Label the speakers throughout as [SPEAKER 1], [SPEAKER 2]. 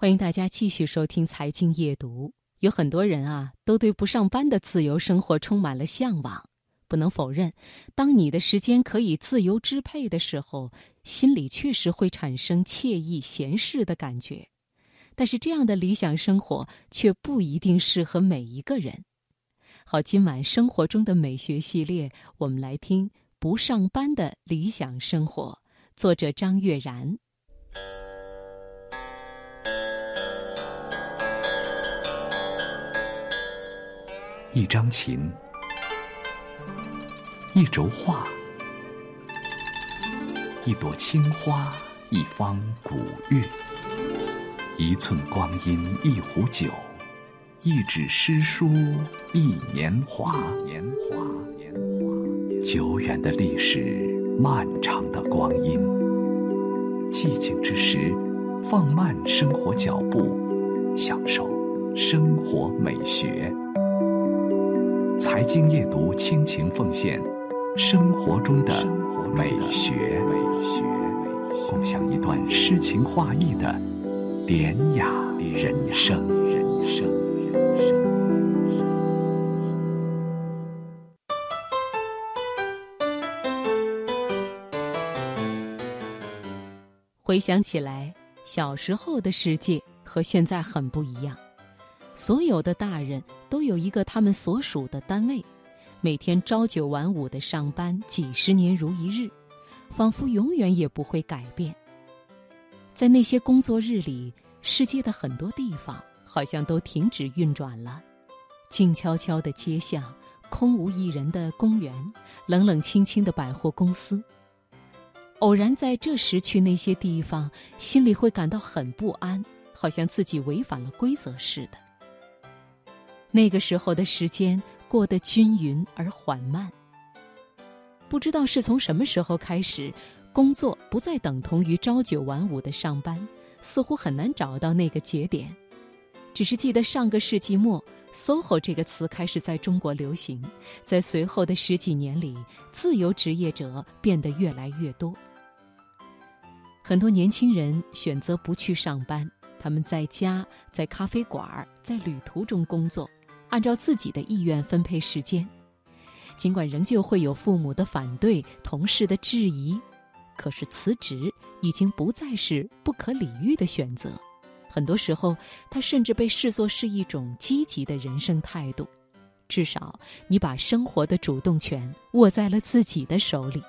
[SPEAKER 1] 欢迎大家继续收听《财经夜读》。有很多人啊，都对不上班的自由生活充满了向往。不能否认，当你的时间可以自由支配的时候，心里确实会产生惬意闲适的感觉。但是，这样的理想生活却不一定适合每一个人。好，今晚生活中的美学系列，我们来听《不上班的理想生活》，作者张悦然。
[SPEAKER 2] 一张琴，一轴画，一朵青花，一方古月，一寸光阴，一壶酒，一纸诗书，一年华。年华，年华。久远的历史，漫长的光阴。寂静之时，放慢生活脚步，享受生活美学。财经夜读，倾情奉献生活中的美学，美学，共享一段诗情画意的典雅人生。人生。
[SPEAKER 1] 回想起来，小时候的世界和现在很不一样。所有的大人都有一个他们所属的单位，每天朝九晚五的上班，几十年如一日，仿佛永远也不会改变。在那些工作日里，世界的很多地方好像都停止运转了，静悄悄的街巷，空无一人的公园，冷冷清清的百货公司。偶然在这时去那些地方，心里会感到很不安，好像自己违反了规则似的。那个时候的时间过得均匀而缓慢。不知道是从什么时候开始，工作不再等同于朝九晚五的上班，似乎很难找到那个节点。只是记得上个世纪末，“SOHO” 这个词开始在中国流行，在随后的十几年里，自由职业者变得越来越多。很多年轻人选择不去上班，他们在家、在咖啡馆、在旅途中工作。按照自己的意愿分配时间，尽管仍旧会有父母的反对、同事的质疑，可是辞职已经不再是不可理喻的选择。很多时候，它甚至被视作是一种积极的人生态度。至少，你把生活的主动权握在了自己的手里。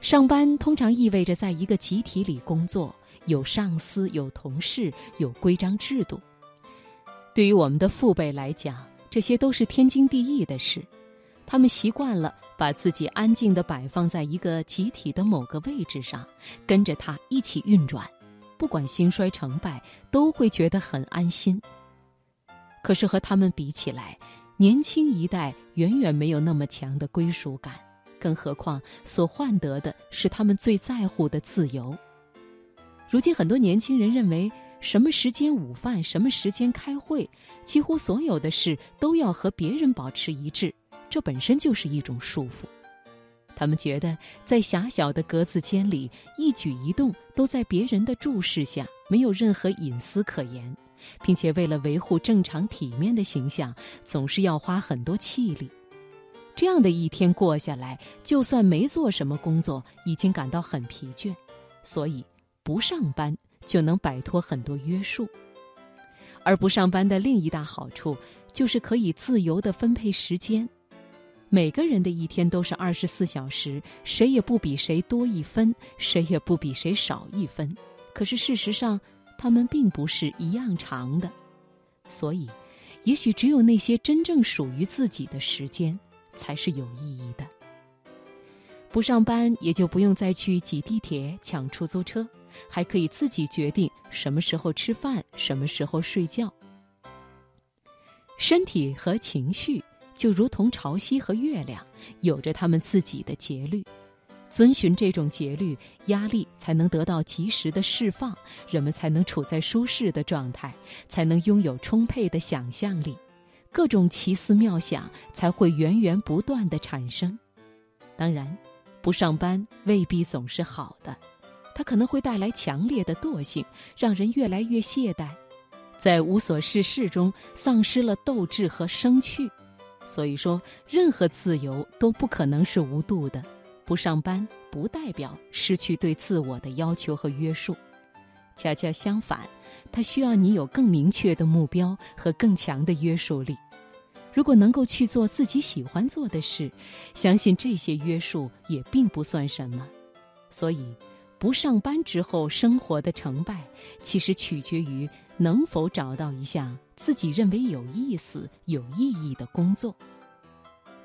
[SPEAKER 1] 上班通常意味着在一个集体里工作，有上司、有同事、有规章制度。对于我们的父辈来讲，这些都是天经地义的事。他们习惯了把自己安静地摆放在一个集体的某个位置上，跟着它一起运转，不管兴衰成败，都会觉得很安心。可是和他们比起来，年轻一代远远没有那么强的归属感，更何况所换得的是他们最在乎的自由。如今，很多年轻人认为。什么时间午饭，什么时间开会，几乎所有的事都要和别人保持一致，这本身就是一种束缚。他们觉得在狭小的格子间里，一举一动都在别人的注视下，没有任何隐私可言，并且为了维护正常体面的形象，总是要花很多气力。这样的一天过下来，就算没做什么工作，已经感到很疲倦，所以不上班。就能摆脱很多约束，而不上班的另一大好处就是可以自由的分配时间。每个人的一天都是二十四小时，谁也不比谁多一分，谁也不比谁少一分。可是事实上，他们并不是一样长的。所以，也许只有那些真正属于自己的时间，才是有意义的。不上班，也就不用再去挤地铁、抢出租车。还可以自己决定什么时候吃饭，什么时候睡觉。身体和情绪就如同潮汐和月亮，有着他们自己的节律。遵循这种节律，压力才能得到及时的释放，人们才能处在舒适的状态，才能拥有充沛的想象力，各种奇思妙想才会源源不断的产生。当然，不上班未必总是好的。它可能会带来强烈的惰性，让人越来越懈怠，在无所事事中丧失了斗志和生趣。所以说，任何自由都不可能是无度的。不上班不代表失去对自我的要求和约束，恰恰相反，它需要你有更明确的目标和更强的约束力。如果能够去做自己喜欢做的事，相信这些约束也并不算什么。所以，不上班之后生活的成败，其实取决于能否找到一项自己认为有意思、有意义的工作。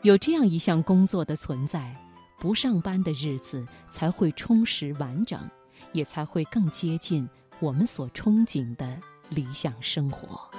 [SPEAKER 1] 有这样一项工作的存在，不上班的日子才会充实完整，也才会更接近我们所憧憬的理想生活。